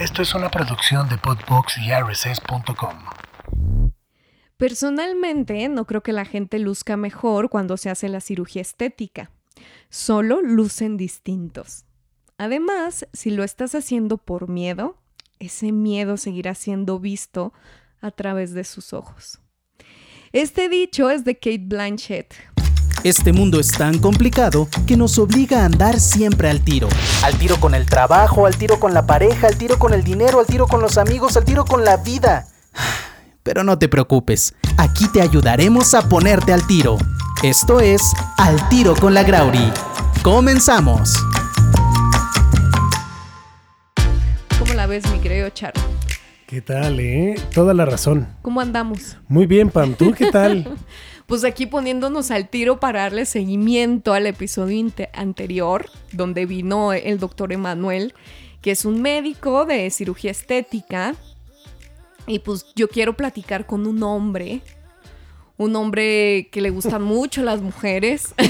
Esto es una producción de Podbox y. Personalmente, no creo que la gente luzca mejor cuando se hace la cirugía estética. Solo lucen distintos. Además, si lo estás haciendo por miedo, ese miedo seguirá siendo visto a través de sus ojos. Este dicho es de Kate Blanchett. Este mundo es tan complicado que nos obliga a andar siempre al tiro. Al tiro con el trabajo, al tiro con la pareja, al tiro con el dinero, al tiro con los amigos, al tiro con la vida. Pero no te preocupes, aquí te ayudaremos a ponerte al tiro. Esto es Al tiro con la Grauri. Comenzamos. ¿Cómo la ves, mi querido Char? ¿Qué tal, eh? Toda la razón. ¿Cómo andamos? Muy bien, Pam. ¿Tú qué tal? pues aquí poniéndonos al tiro para darle seguimiento al episodio anterior, donde vino el doctor Emanuel, que es un médico de cirugía estética. Y pues yo quiero platicar con un hombre un hombre que le gustan mucho las mujeres.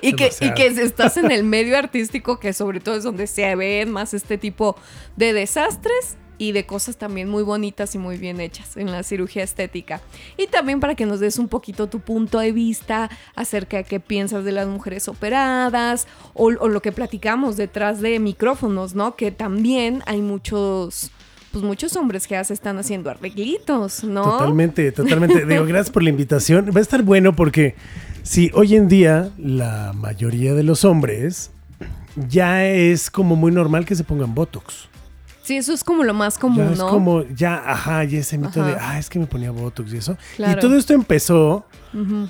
Y, que, y que estás en el medio artístico, que sobre todo es donde se ven más este tipo de desastres y de cosas también muy bonitas y muy bien hechas en la cirugía estética. Y también para que nos des un poquito tu punto de vista acerca de qué piensas de las mujeres operadas o, lo que platicamos detrás de micrófonos, ¿no? Que también hay muchos pues muchos hombres que ya se están haciendo arreglitos, ¿no? Totalmente, totalmente. Digo, gracias por la invitación. Va a estar bueno porque si hoy en día la mayoría de los hombres ya es como muy normal que se pongan Botox. Sí, eso es como lo más común, ya es como, ya, ajá, y ese mito de, ah, es que me ponía Botox y eso. Y todo esto empezó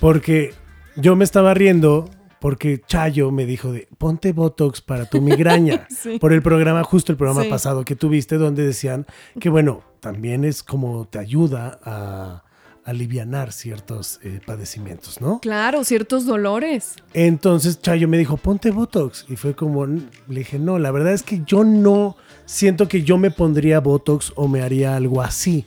porque yo me estaba riendo porque Chayo me dijo de, ponte Botox para tu migraña. Por el programa, justo el programa pasado que tuviste, donde decían que, bueno, también es como te ayuda a alivianar ciertos eh, padecimientos, ¿no? Claro, ciertos dolores. Entonces Chayo me dijo, ponte Botox. Y fue como, le dije, no, la verdad es que yo no siento que yo me pondría Botox o me haría algo así.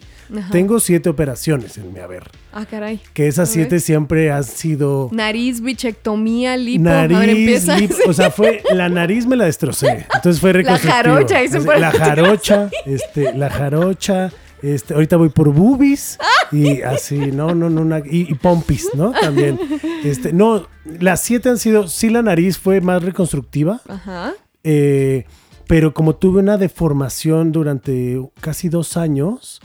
Tengo siete operaciones en mi haber. Ah, caray. Que esas siete siempre han sido... Nariz, bichectomía, lipo. Nariz, lipo, o sea, fue... La nariz me la destrocé. Entonces fue reconstructivo. La jarocha. la jarocha, este, la jarocha este, ahorita voy por boobies y así, no, no, no, y, pompis, ¿no? También. Este, no, las siete han sido, sí la nariz fue más reconstructiva. Ajá. Eh, pero como tuve una deformación durante casi dos años,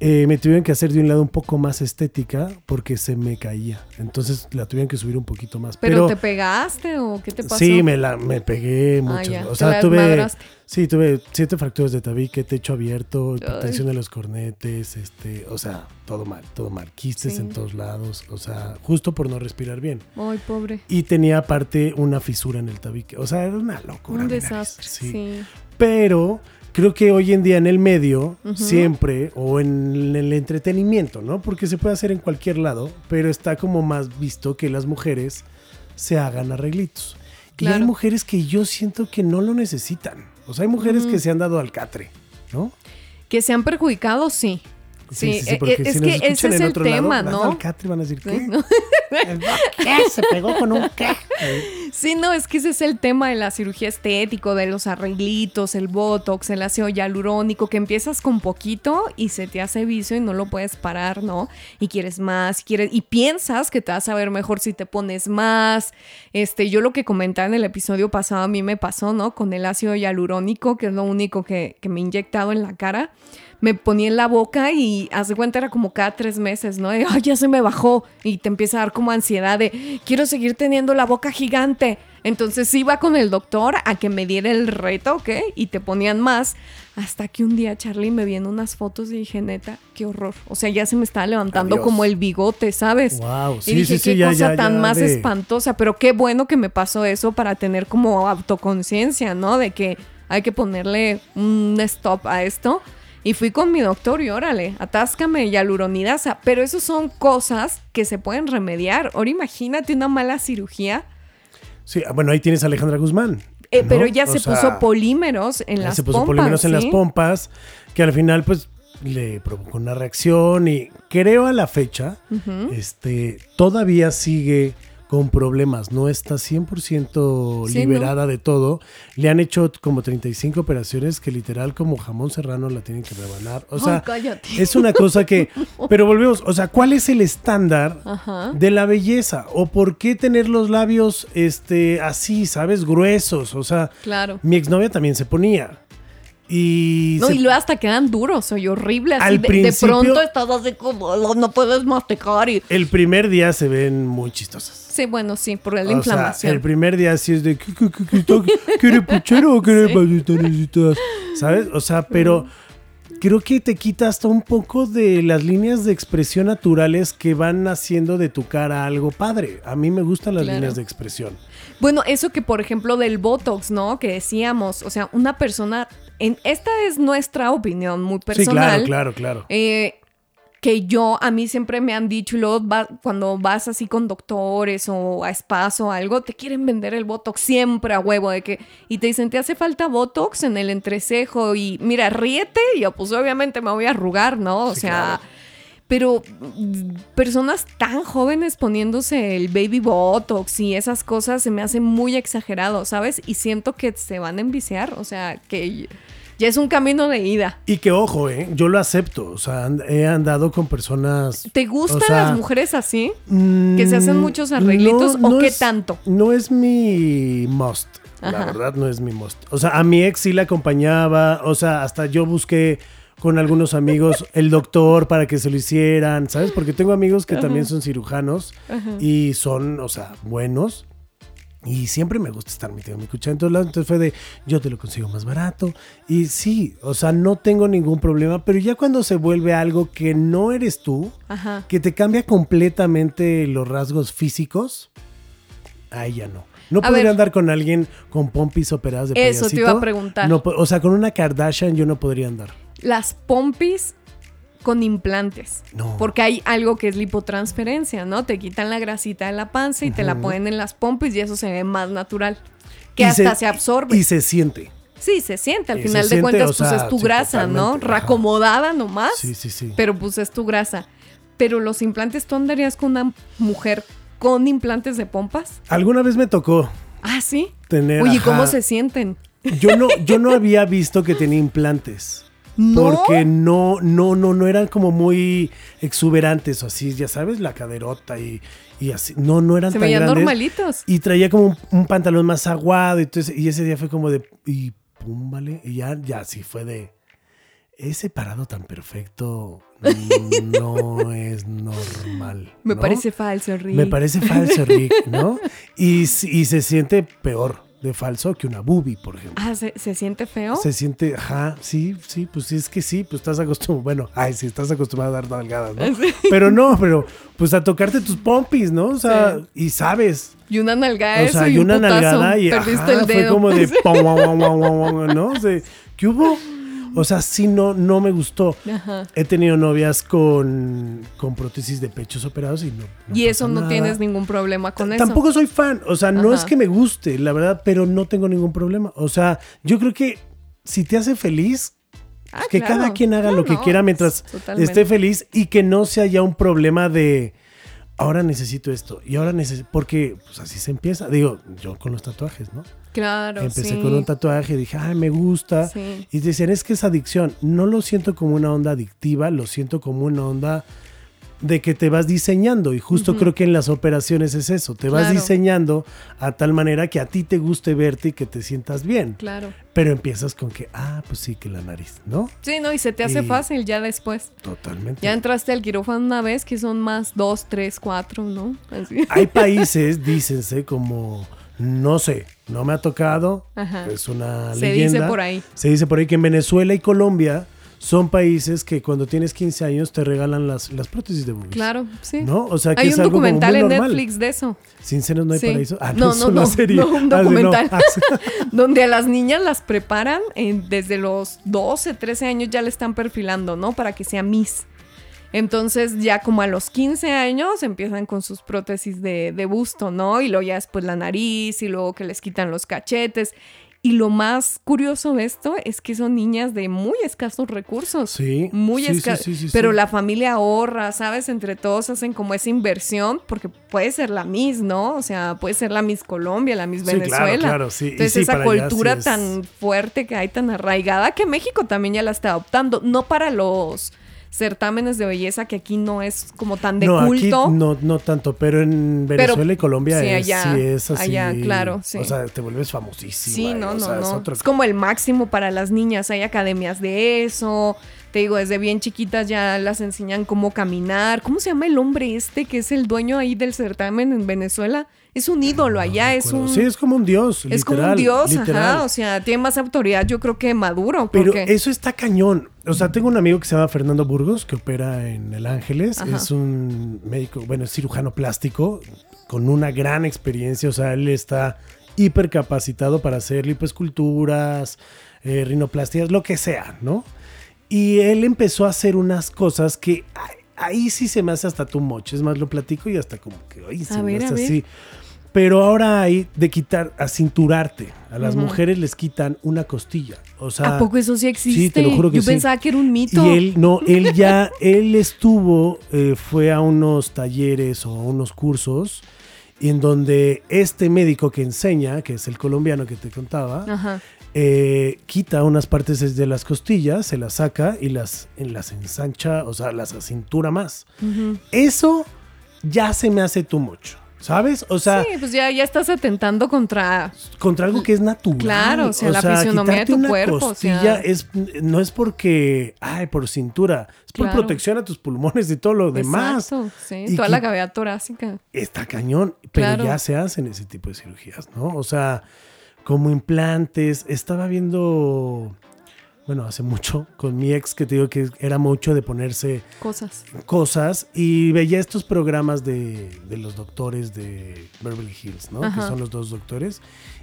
eh, me tuvieron que hacer de un lado un poco más estética porque se me caía. Entonces la tuvieron que subir un poquito más. ¿Pero, te pegaste o qué te pasó? Sí, me, la, me pegué ah, mucho. o sea, tuve, sí, tuve siete fracturas de tabique, techo abierto, hipertensión de los cornetes, este, o sea, todo mal, todo mal. Quistes en todos lados, o sea, justo por no respirar bien. Ay, pobre. Y tenía aparte una fisura en el tabique. O sea, era una locura. Un desastre, sí. Pero creo que hoy en día en el medio, siempre, o en el entretenimiento, ¿no? Porque se puede hacer en cualquier lado, pero está como más visto que las mujeres se hagan arreglitos. Y hay mujeres que yo siento que no lo necesitan. O sea, hay mujeres que se han dado al catre, ¿no? Que se han perjudicado, sí. Sí, sí, sí, porque es que ese es el tema, ¿no? van a decir, ¿qué? ¿Qué? Se pegó con un qué. Sí, no, es que ese es el tema de la cirugía estética, de los arreglitos, el botox, el ácido hialurónico, que empiezas con poquito y se te hace vicio y no lo puedes parar, ¿no? Y quieres más, quieres, y piensas que te vas a ver mejor si te pones más. Este, yo lo que comentaba en el episodio pasado a mí me pasó, ¿no? Con el ácido hialurónico, que es lo único que, que me he inyectado en la cara me ponía en la boca y hace cuenta era como cada tres meses, ¿no? De, ay, ya se me bajó y te empieza a dar como ansiedad de, quiero seguir teniendo la boca gigante. Entonces iba con el doctor a que me diera el reto, ¿ok? Y te ponían más. Hasta que un día Charlie me viendo unas fotos y dije, neta, qué horror. O sea, ya se me estaba levantando como el bigote, ¿sabes? Wow, sí, y dije, qué cosa tan más espantosa. Pero qué bueno que me pasó eso para tener como autoconciencia, ¿no? De que hay que ponerle un stop a esto y fui con mi doctor y órale, atáscame hialuronidasa. Pero eso son cosas que se pueden remediar. Ahora imagínate una mala cirugía. Sí, ah, bueno, ahí tienes a Alejandra Guzmán. Eh, pero ya se puso polímeros en las pompas. Se puso polímeros en las pompas, que al final, pues, le provocó una reacción. Y creo a la fecha, este, todavía sigue con problemas, no está 100% liberada de todo. Le han hecho como 35 operaciones que literal como jamón serrano la tienen que rebanar. O sea, es una cosa que... Pero volvemos, o sea, ¿cuál es el estándar de la belleza? ¿O por qué tener los labios este, así, sabes, gruesos? O sea, claro. mi exnovia también se ponía. Y no, y luego hasta quedan duros, soy horrible. Así de, pronto estás así como no puedes masticar. Y... El primer día se ven muy chistosas. Sí, bueno, sí, por la inflamación. el primer día sí es de ¿quiere puchero o quiere? ¿Sabes? O sea, pero creo que te quita hasta un poco de las líneas de expresión naturales que van haciendo de tu cara algo padre. A mí me gustan las líneas de expresión. Bueno, eso que por ejemplo del Botox, ¿no? Que decíamos, o sea, una persona esta es nuestra opinión muy personal. Sí, claro, claro, claro. Eh, que yo, a mí siempre me han dicho, y luego cuando vas así con doctores o a spas o algo, te quieren vender el Botox siempre a huevo de que, y te dicen, te hace falta Botox en el entrecejo y mira, ríete, y yo pues obviamente me voy a arrugar, ¿no? O sea, pero mm, personas tan jóvenes poniéndose el baby botox y esas cosas se me hace muy exagerado, ¿sabes? Y siento que se van a enviciar, o sea, que ya es un camino de ida. Y que ojo, ¿eh? yo lo acepto, o sea, he andado con personas... ¿Te gustan las mujeres así? que se hacen muchos mm, arreglitos o qué tanto? No es mi must. La verdad no es mi must. O sea, a mi ex sí la acompañaba, o sea, hasta yo busqué con algunos amigos el doctor para que se lo hicieran, ¿sabes? Porque tengo amigos que también son cirujanos y son, o sea, buenos. Y siempre me gusta estar metido en mi cuchara en todos lados. Entonces fue de, yo te lo consigo más barato. Y sí, o sea, no tengo ningún problema. Pero ya cuando se vuelve algo que no eres tú, que te cambia completamente los rasgos físicos, ahí ya no. No podría andar con alguien con pompis operadas de Eso te iba a preguntar. o sea, con una Kardashian yo no podría andar las pompis con implantes. No. Porque hay algo que es lipotransferencia, ¿no? Te quitan la grasita de la panza y te la ponen en las pompis y eso se ve más natural. Que hasta se, absorbe. Y se siente. Sí, se siente. Al final de cuentas, pues es tu grasa, ¿no? Reacomodada nomás. Sí, sí, sí. Pero pues es tu grasa. Pero los implantes, ¿tú andarías con una mujer con implantes de pompas? Alguna vez me tocó. Ah, sí. Tener. Oye, ¿cómo se sienten? Yo no, yo no había visto que tenía implantes. Porque no, no, no, no eran como muy exuberantes o así, ya sabes, la caderota y, así. No, no eran Se tan veían normalitos. Y traía como un, pantalón más aguado. Y, entonces, y ese día fue como de. Y pum, vale. Y ya, ya sí fue de. Ese parado tan perfecto no es normal. Me parece falso, Rick. Me parece falso, Rick, ¿no? Y, y se siente peor de falso que una boobie, por ejemplo. Ah, ¿se, siente feo? Se siente, ajá, sí, sí, pues sí, es que sí, pues estás acostumbrado, bueno, ay, sí, estás acostumbrado a dar nalgadas, ¿no? Pero no, pero pues a tocarte tus pompis, ¿no? O sea, y sabes. Y una nalgada, o sea, y, una nalgada y perdiste el dedo. fue como de, ¿no? O sea, ¿qué hubo? O sea, sí, no, no me gustó. He tenido novias con, con prótesis de pechos operados y no. y eso no tienes ningún problema con eso. Tampoco soy fan. O sea, no es que me guste, la verdad, pero no tengo ningún problema. O sea, yo creo que si te hace feliz, ah, que cada quien haga lo que quiera mientras esté feliz y que no sea ya un problema de ahora necesito esto y ahora necesito, porque pues así se empieza. Digo, yo con los tatuajes, ¿no? Claro. Empecé con un tatuaje, dije, ay, me gusta. Y decían, es que es adicción. No lo siento como una onda adictiva, lo siento como una onda de que te vas diseñando. Y justo creo que en las operaciones es eso. Te vas diseñando a tal manera que a ti te guste verte y que te sientas bien. Claro. Pero empiezas con que, ah, pues sí, que la nariz, ¿no? Sí, no, y se te hace fácil ya después. Totalmente. Ya entraste al quirófano una vez, que son más dos, tres, cuatro, ¿no? Hay países, dícense, como no sé, no me ha tocado. Es una Se leyenda. Se dice por ahí. Se dice por ahí que en Venezuela y Colombia son países que cuando tienes 15 años te regalan las, las prótesis de boobies. Claro, sí. ¿No? O sea, que Hay es un algo documental en Netflix de eso. Sin senos no hay paraíso. Ah, no, no, no, no, un documental donde a las niñas las preparan desde los 12, 13 años ya le están perfilando, ¿no? Para que sea Miss. Entonces ya como a los 15 años empiezan con sus prótesis de, busto, ¿no? Y luego ya después la nariz y luego que les quitan los cachetes. Y lo más curioso de esto es que son niñas de muy escasos recursos. Sí. Muy escasos. pero la familia ahorra, ¿sabes? Entre todos hacen como esa inversión, porque puede ser la Miss, ¿no? O sea, puede ser la Miss Colombia, la Miss Venezuela. Claro, claro, sí. Entonces, esa cultura tan fuerte que hay, tan arraigada, que México también ya la está adoptando. No para los certámenes de belleza que aquí no es como tan de no, culto. Aquí no, no tanto, pero en Venezuela y Colombia sí, es, sí es así. Allá, claro, sí. O sea, te vuelves famosísimo. Sí, no, no, no. Es, como el máximo para las niñas. Hay academias de eso. Te digo, desde bien chiquitas ya las enseñan cómo caminar. ¿Cómo se llama el hombre este que es el dueño ahí del certamen en Venezuela? Es un ídolo allá, es un... Sí, es como un dios. Es como un dios, ajá, o sea, tiene más autoridad yo creo que Maduro. Pero eso está cañón. O sea, tengo un amigo que se llama Fernando Burgos, que opera en El Ángeles, es un médico, bueno, es cirujano plástico, con una gran experiencia, o sea, él está hiper capacitado para hacer lipoesculturas, eh, rinoplastias, lo que sea, ¿no? Y él empezó a hacer unas cosas que ahí sí se me hace hasta tu moche. Es más, lo platico y hasta como que, ay, se me hace así. Pero ahora hay de quitar, a cinturarte. A las mujeres les quitan una costilla. O sea, ¿A poco eso sí existe? Sí, te lo juro que Yo pensaba que era un mito. Y él, no, él ya, él estuvo, eh, fue a unos talleres o unos cursos en donde este médico que enseña, que es el colombiano que te contaba, eh, quita unas partes de las costillas, se las saca y las, las ensancha, o sea, las cintura más. Eso ya se me hace too much. ¿Sabes? O sea. Sí, pues ya, ya estás atentando contra. Contra algo que es natural. Claro, o sea, la fisionomía de tu una cuerpo. Costilla es, no es porque. Ay, por cintura. Es por protección a tus pulmones y todo lo demás. Exacto, sí. toda la cavidad torácica. Está cañón. Pero ya se hacen ese tipo de cirugías, ¿no? O sea, como implantes. Estaba viendo bueno, hace mucho, con mi ex, que te digo que era mucho de ponerse cosas. Cosas. Y veía estos programas de, los doctores de Beverly Hills, ¿no? Que son los dos doctores.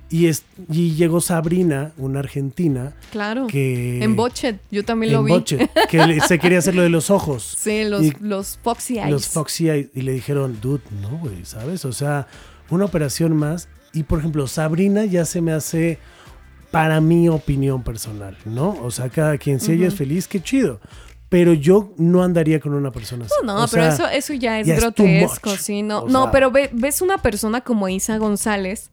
Y, es, y llegó Sabrina, una argentina. Claro. Que, en Bochet, yo también lo vi. Bochet, que se quería hacer lo de los ojos. Sí, los, los Foxy Eyes. Los Foxy Eyes. Y le dijeron, dude, no, güey, ¿sabes? O sea, una operación más. Y por ejemplo, Sabrina ya se me hace para mi opinión personal, ¿no? O sea, cada quien, si ella es feliz, qué chido. Pero yo no andaría con una persona así. No, no, pero eso, eso ya es grotesco, sí. No, no pero ves una persona como Isa González.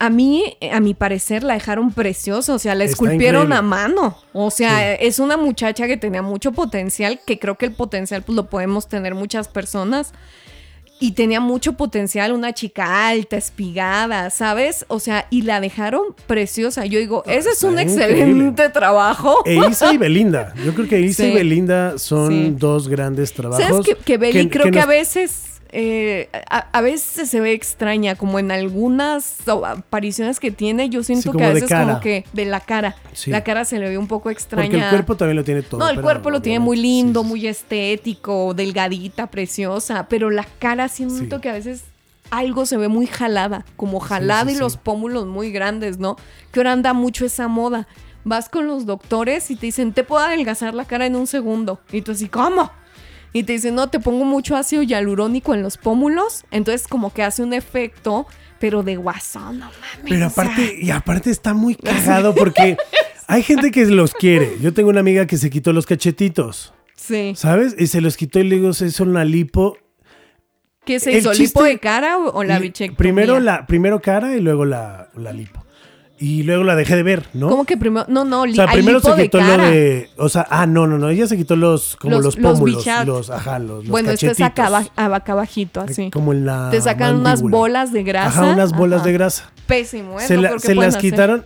A mí, a mi parecer, la dejaron preciosa. O sea, la esculpieron a mano. O sea, es una muchacha que tenía mucho potencial, que creo que el potencial pues, lo podemos tener muchas personas y tenía mucho potencial, una chica alta, espigada, ¿sabes? O sea, y la dejaron preciosa. Yo digo, ese es un excelente trabajo. E Isa y Belinda. Yo creo que Isa y Belinda son dos grandes trabajos. ¿Sabes que, que Beli creo que a veces eh, a, veces se ve extraña, como en algunas apariciones que tiene, yo siento que a veces como que de la cara, la cara se le ve un poco extraña. Porque el cuerpo también lo tiene todo. No, el cuerpo lo tiene muy lindo, muy estético, delgadita, preciosa, pero la cara siento que a veces algo se ve muy jalada, como jalada y los pómulos muy grandes, ¿no? Que ahora anda mucho esa moda. Vas con los doctores y te dicen, te puedo adelgazar la cara en un segundo. Y tú así, ¿cómo? Y te dice, no, te pongo mucho ácido hialurónico en los pómulos, entonces como que hace un efecto, pero de guasón, no mames. Pero aparte, y aparte está muy cagado porque hay gente que los quiere. Yo tengo una amiga que se quitó los cachetitos. Sí. ¿Sabes? Y se los quitó y le digo, se hizo una lipo. ¿Qué se hizo? ¿Lipo de cara o, la bichectomía? Primero, la, primero cara y luego la, la lipo. Y luego la dejé de ver, ¿no? ¿Cómo que primero? No, no, O sea, primero se quitó lo de. O sea, ah, no, no, no. Ella se quitó los, como los, pómulos. Los, ajá, los, los Bueno, esto es acá, acá abajito, así. Como en la. Te sacan unas bolas de grasa. Ajá, unas bolas de grasa. Pésimo, ¿eh? Se, se las quitaron.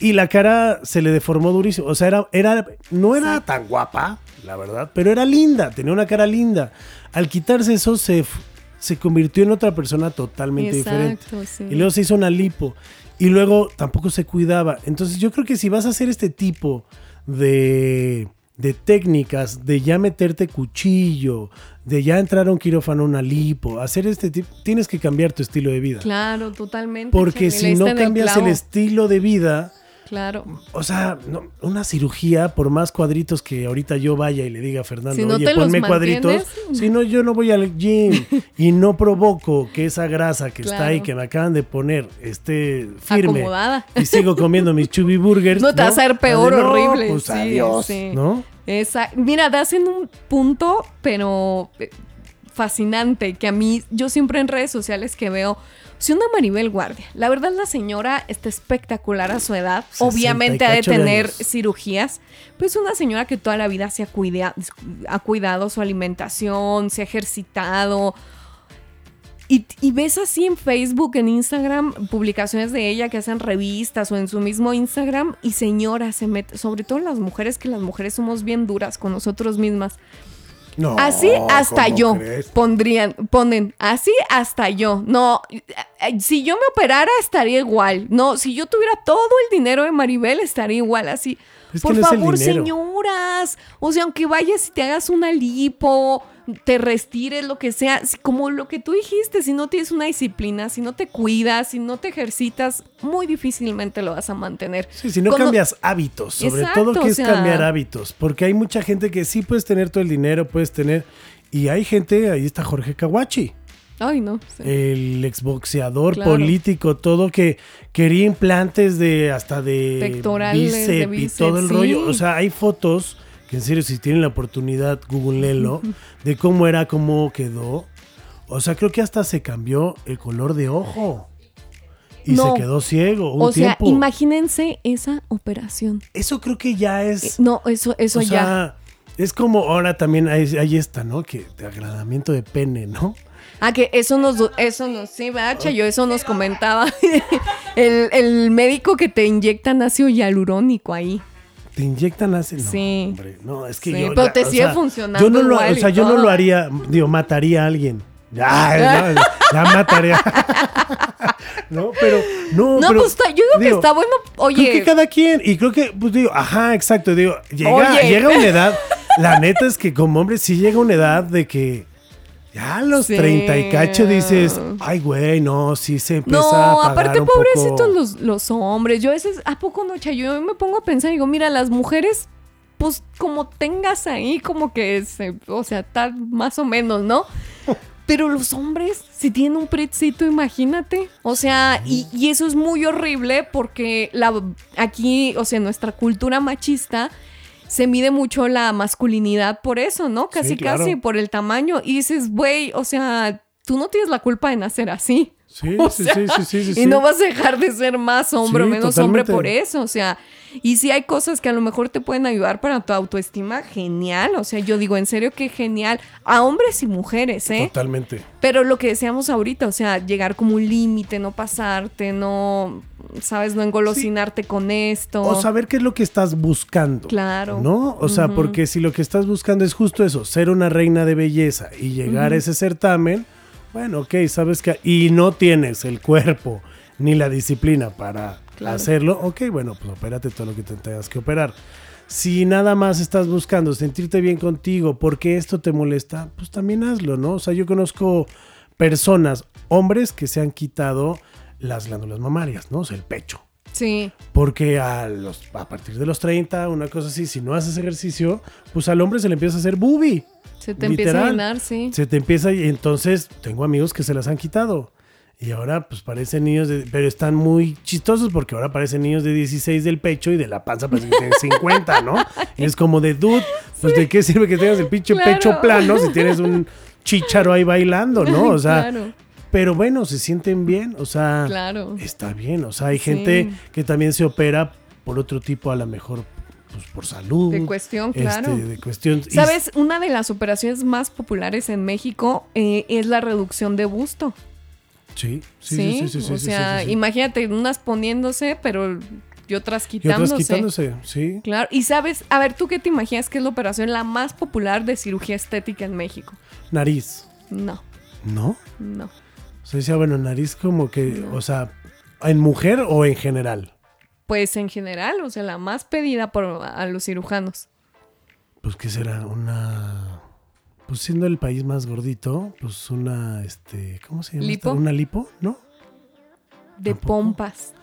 Y la cara se le deformó durísimo. O sea, era, era no era tan guapa, la verdad, pero era linda, tenía una cara linda. Al quitarse eso se, se convirtió en otra persona totalmente Exacto, diferente. Sí. Y luego se hizo una lipo y luego tampoco se cuidaba. Entonces yo creo que si vas a hacer este tipo de, de técnicas, de ya meterte cuchillo, de ya entrar a un quirófano, una lipo, hacer este tipo, tienes que cambiar tu estilo de vida. Claro, totalmente. Porque si no cambias el, estilo de vida, Claro. O sea, una cirugía, por más cuadritos que ahorita yo vaya y le diga a Fernando, oye, ponme cuadritos. Si no, yo no voy al gym y no provoco que esa grasa que está ahí, que me acaban de poner, esté firme. Acomodada. Y sigo comiendo mis chubby burgers. No te va a hacer peor, horrible. Pues adiós, ¿no? Esa, mira, das en un punto, pero eh, fascinante, que a mí, yo siempre en redes sociales que veo si una Maribel Guardia, la verdad la señora está espectacular a su edad, obviamente ha de tener cirugías, pero es una señora que toda la vida se ha, ha cuidado su alimentación, se ha ejercitado. Y, y, ves así en Facebook, en Instagram, publicaciones de ella que hacen revistas o en su mismo Instagram y señora se mete, sobre todo las mujeres, que las mujeres somos bien duras con nosotros mismas así hasta yo pondrían, ponen, así hasta yo. No, eh, si yo me operara estaría igual. No, si yo tuviera todo el dinero de Maribel estaría igual así. Por favor, señoras. O sea, aunque vayas y te hagas una lipo, te restires, lo que sea, como lo que tú dijiste, si no tienes una disciplina, si no te cuidas, si no te ejercitas, muy difícilmente lo vas a mantener. Sí, si no cambias hábitos, sobre todo que es cambiar hábitos, porque hay mucha gente que sí puedes tener todo el dinero, puedes tener, y hay gente, ahí está Jorge Kawachi. Ay, no. El exboxeador político, todo que quería implantes de hasta de Pectorales, de y todo el rollo. O sea, hay fotos que en serio, si tienen la oportunidad, googleenlo, de cómo era, cómo quedó. O sea, creo que hasta se cambió el color de ojo. Y se quedó ciego. Un o sea, imagínense esa operación. Eso creo que ya es. Eh, no, eso, eso o ya. Sea, es como ahora también hay, hay, esta, ¿no? Que de agradamiento de pene, ¿no? Ah, que eso nos, eso nos, sí, bacha, yo eso nos comentaba. el, el médico que te inyectan ácido hialurónico ahí te inyectan ácido. No, sí. Hombre, no, es que yo. Pero te sigue funcionando. Yo no lo, o sea, yo no lo haría, digo, mataría a alguien. Ya, ya mataría. no, pero no. No, pues yo digo, que está bueno. Oye. Creo que cada quien. Y creo que, pues digo, ajá, exacto. Digo, llega, llega una edad. La neta es que como hombre sí llega una edad de que ya a los 30 y cacho dices, ay, güey, no, sí se empieza no, a pagar aparte, pobrecitos los, los, hombres. Yo a veces, ¿a poco no, Yo me pongo a pensar y digo, mira, las mujeres, pues como tengas ahí, como que, se, o sea, tal más o menos, ¿no? Pero los hombres, si tienen un pretcito, imagínate. O sea, y, y, eso es muy horrible porque la, aquí, o sea, nuestra cultura machista se mide mucho la masculinidad por eso, ¿no? Casi, casi por el tamaño. Y dices, güey, o sea, tú no tienes la culpa de nacer así. Sí, sí, sí, sí, sí, Y no vas a dejar de ser más hombre o menos hombre por eso. O sea, y si hay cosas que a lo mejor te pueden ayudar para tu autoestima, genial. O sea, yo digo, en serio que genial. A hombres y mujeres, ¿eh? Totalmente. Pero lo que decíamos ahorita, o sea, llegar como un límite, no pasarte, no, sabes, no engolosinarte con esto. O saber qué es lo que estás buscando. Claro. ¿No? O sea, porque si lo que estás buscando es justo eso, ser una reina de belleza y llegar a ese certamen bueno, ok, sabes que... Y no tienes el cuerpo ni la disciplina para hacerlo. Ok, bueno, pues opérate todo lo que te tengas que operar. Si nada más estás buscando sentirte bien contigo porque esto te molesta, pues también hazlo, ¿no? O sea, yo conozco personas, hombres que se han quitado las glándulas mamarias, ¿no? O sea, el pecho. Sí. Porque a, los, a partir de los 30, una cosa así, si no haces ejercicio, pues al hombre se le empieza a hacer boobie. Se te empieza a llenar, sí. Se te empieza y entonces tengo amigos que se las han quitado. Y ahora pues parecen niños de... Pero están muy chistosos porque ahora parecen niños de 16 del pecho y de la panza parecen que tienen 50, ¿no? Y es como de dude, pues de qué sirve que tengas el pinche pecho plano si tienes un chicharo ahí bailando, ¿no? O sea, claro. pero bueno, se sienten bien, o sea, claro. está bien, o sea, hay gente que también se opera por otro tipo a lo mejor pues, por salud. De cuestión, este, claro. de cuestión. ¿Sabes? Una de las operaciones más populares en México eh, es la reducción de busto. Sí, sí, sí, sí, sí. o sea, imagínate unas poniéndose, pero y otras quitándose. Y otras quitándose, sí. Claro. Y sabes, a ver, ¿tú qué te imaginas que es la operación la más popular de cirugía estética en México? Nariz. No. ¿No? No. O sea, decía, bueno, nariz como que, o sea, ¿en mujer o en general? Pues en general, o sea, la más pedida por a los cirujanos. Pues que será una pues siendo el país más gordito, pues una este, ¿cómo se llama? ¿Lipo? Una lipo, ¿no? De pompas.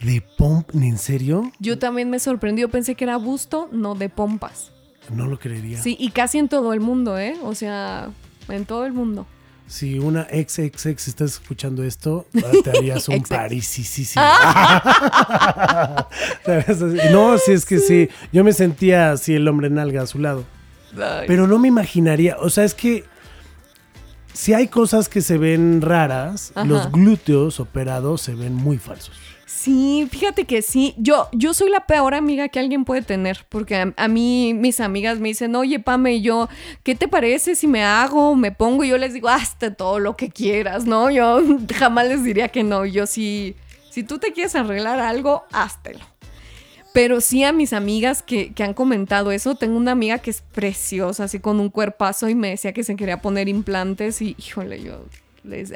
¿De pomp? ¿En serio? Yo también me sorprendió. Pensé que era busto, no de pompas. No lo creería. Sí, y casi en todo el mundo, ¿eh? O sea, en todo el mundo. Si una ex ex ex estás escuchando esto, te harías un parisísimo. no, sí, es que sí. Yo me sentía así el hombre nalga a su lado. Pero no me imaginaría. O sea, es que si hay cosas que se ven raras, los glúteos operados se ven muy falsos. Sí, fíjate que sí. Yo, yo soy la peor amiga que alguien puede tener, porque a, mí mis amigas me dicen, oye, Pame, yo, ¿qué te parece si me hago, me pongo? Y yo les digo, hazte todo lo que quieras, ¿no? Yo jamás les diría que no. Yo sí, si tú te quieres arreglar algo, háztelo. Pero sí a mis amigas que, que, han comentado eso, tengo una amiga que es preciosa, así con un cuerpazo y me decía que se quería poner implantes y híjole, yo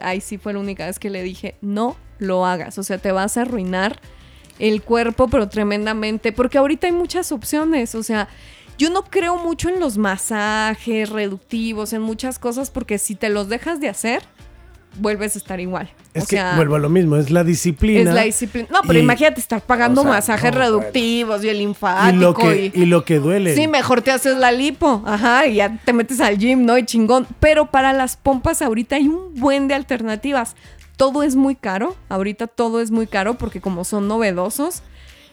ahí sí fue la única vez que le dije, no lo hagas, o sea, te vas a arruinar el cuerpo, pero tremendamente, porque ahorita hay muchas opciones, o sea, yo no creo mucho en los masajes reductivos, en muchas cosas, porque si te los dejas de hacer, vuelves a estar igual. Es que vuelvo a lo mismo, es la disciplina. Es la disciplina. No, pero imagínate estar pagando masajes reductivos y el linfático. Y lo, que, y, lo que duele. Sí, mejor te haces la lipo. Ajá, y ya te metes al gym, ¿no? Y chingón. Pero para las pompas ahorita hay un buen de alternativas. Todo es muy caro. Ahorita todo es muy caro porque como son novedosos.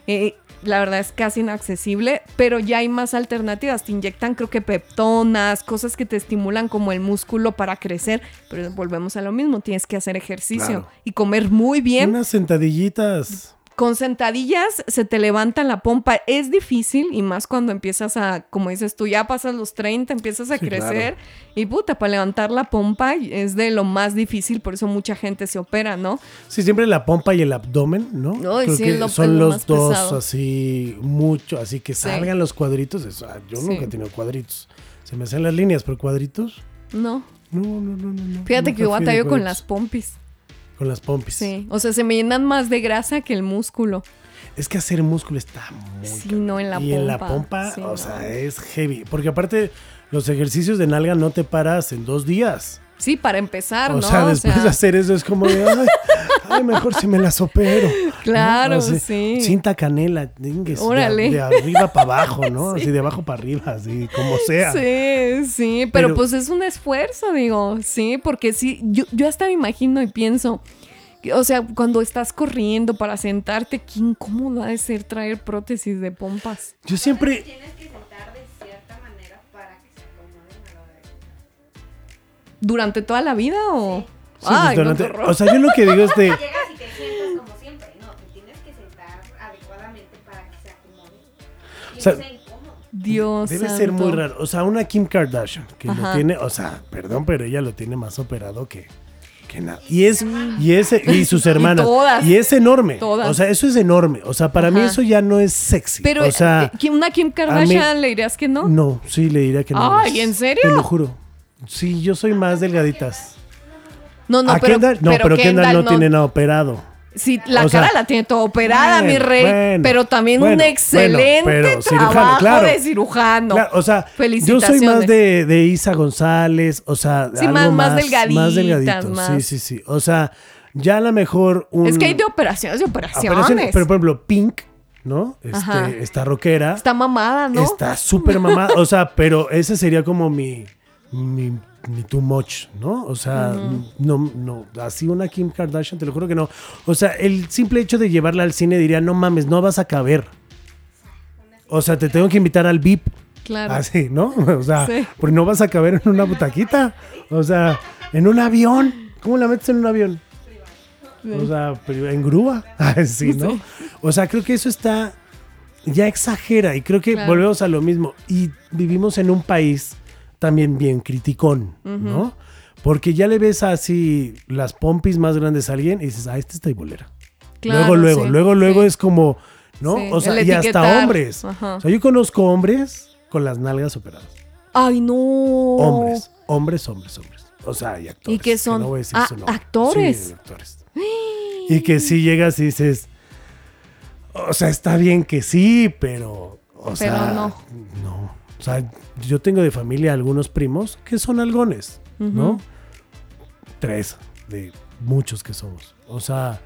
Eh, la verdad es casi inaccesible, pero ya hay más alternativas. Te inyectan, creo que peptonas, cosas que te estimulan como el músculo para crecer, pero volvemos a lo mismo, tienes que hacer ejercicio y comer muy bien. Unas sentadillitas con sentadillas se te levanta la pompa. Es difícil y más cuando empiezas a, como dices tú, ya pasas los 30, empiezas a crecer y puta, para levantar la pompa es de lo más difícil, por eso mucha gente se opera, ¿no? Sí, siempre la pompa y el abdomen, ¿no? son los dos así mucho, así que salgan los cuadritos. yo nunca he tenido cuadritos. Se me hacen las líneas, pero cuadritos. No. No, no, no, no. Fíjate que yo batallo con las pompis. Con las pompis. Sí, o sea, se me llenan más de grasa que el músculo. Es que hacer músculo está muy. Sí, no en la pompa. Y en la pompa, o sea, es heavy. Porque aparte, los ejercicios de nalga no te paras en dos días. Sí, para empezar, ¿no? O sea, después de hacer eso es como de, ay, mejor si me las opero. Claro, sí. Cinta canela, Órale. De, arriba para abajo, ¿no? Así de abajo para arriba, así como sea. Sí, sí, pero, pues es un esfuerzo, digo, sí, porque sí, yo, yo hasta me imagino y pienso, o sea, cuando estás corriendo para sentarte, qué incómodo ha de ser traer prótesis de pompas. Yo siempre... ¿Durante toda la vida o...? Sí, pues durante, o sea, yo lo que digo es de... Llegas y te sientas como siempre. No, te tienes que sentar adecuadamente para que se acomode. Y o sea, no Dios Debe ser muy raro. O sea, una Kim Kardashian que lo tiene, o sea, perdón, pero ella lo tiene más operado que, que nada. Y es, y ese, y sus hermanas. y, es enorme. Todas. O sea, eso es enorme. O sea, para mí eso ya no es sexy. Pero, o sea, eh, ¿una Kim Kardashian le dirías que no? No, sí, le diría que no. Ay, ¿en serio? Te lo juro. Sí, yo soy más delgaditas. No, no, pero, Kendall, no, pero, Kendall, no, tiene nada operado. Sí, la cara la tiene toda operada, mi rey, pero también un excelente trabajo de cirujano. o sea, yo soy más de, de, Isa González, o sea, sí, más, más, delgadito. Más delgadito, sí, sí, sí. O sea, ya a lo mejor un... Es que hay de operaciones, de operaciones. pero por ejemplo, Pink, ¿no? Este, está rockera. Está mamada, ¿no? Está súper mamada, o sea, pero ese sería como mi ni, ni too much, ¿no? O sea, no, no, así una Kim Kardashian, te lo juro que no. O sea, el simple hecho de llevarla al cine diría, no mames, no vas a caber. O sea, te tengo que invitar al VIP. Claro. Así, ¿no? O sea, porque no vas a caber en una butaquita. O sea, en un avión. ¿Cómo la metes en un avión? O sea, en grúa. Así, ¿no? O sea, creo que eso está ya exagera y creo que volvemos a lo mismo. Y vivimos en un país también bien criticón, ¿no? Porque ya le ves así las pompis más grandes a alguien y dices, ah, este está bolera. luego, luego, luego, luego es como, ¿no? o sea, y hasta hombres. O sea, yo conozco hombres con las nalgas operadas. Ay, no. Hombres, hombres, hombres, hombres. O sea, hay actores. ¿Y qué son? ah, actores. Sí, actores. y que si llegas y dices, o sea, está bien que sí, pero, o pero sea, no. No. O sea, yo tengo de familia algunos primos que son algones, ¿no? Tres de muchos que somos. O sea,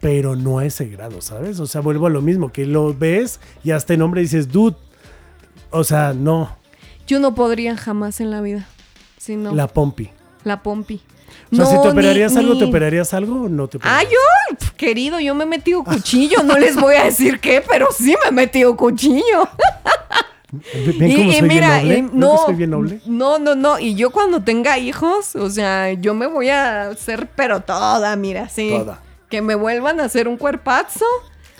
pero no a ese grado, ¿sabes? O sea, vuelvo a lo mismo, que lo ves y hasta en nombre dices, dude, o sea, no. Yo no podría jamás en la vida. La pompi. La pompi. O sea, si te operarías algo, ¿te operarías algo o no te operarías? Ah, yo, querido, yo me he metido cuchillo. no les voy a decir qué, pero sí me he metido cuchillo. y, mira, no, no, no, no. Y yo cuando tenga hijos, o sea, yo me voy a hacer, pero toda, mira, sí. Toda. Que me vuelvan a hacer un cuerpazo.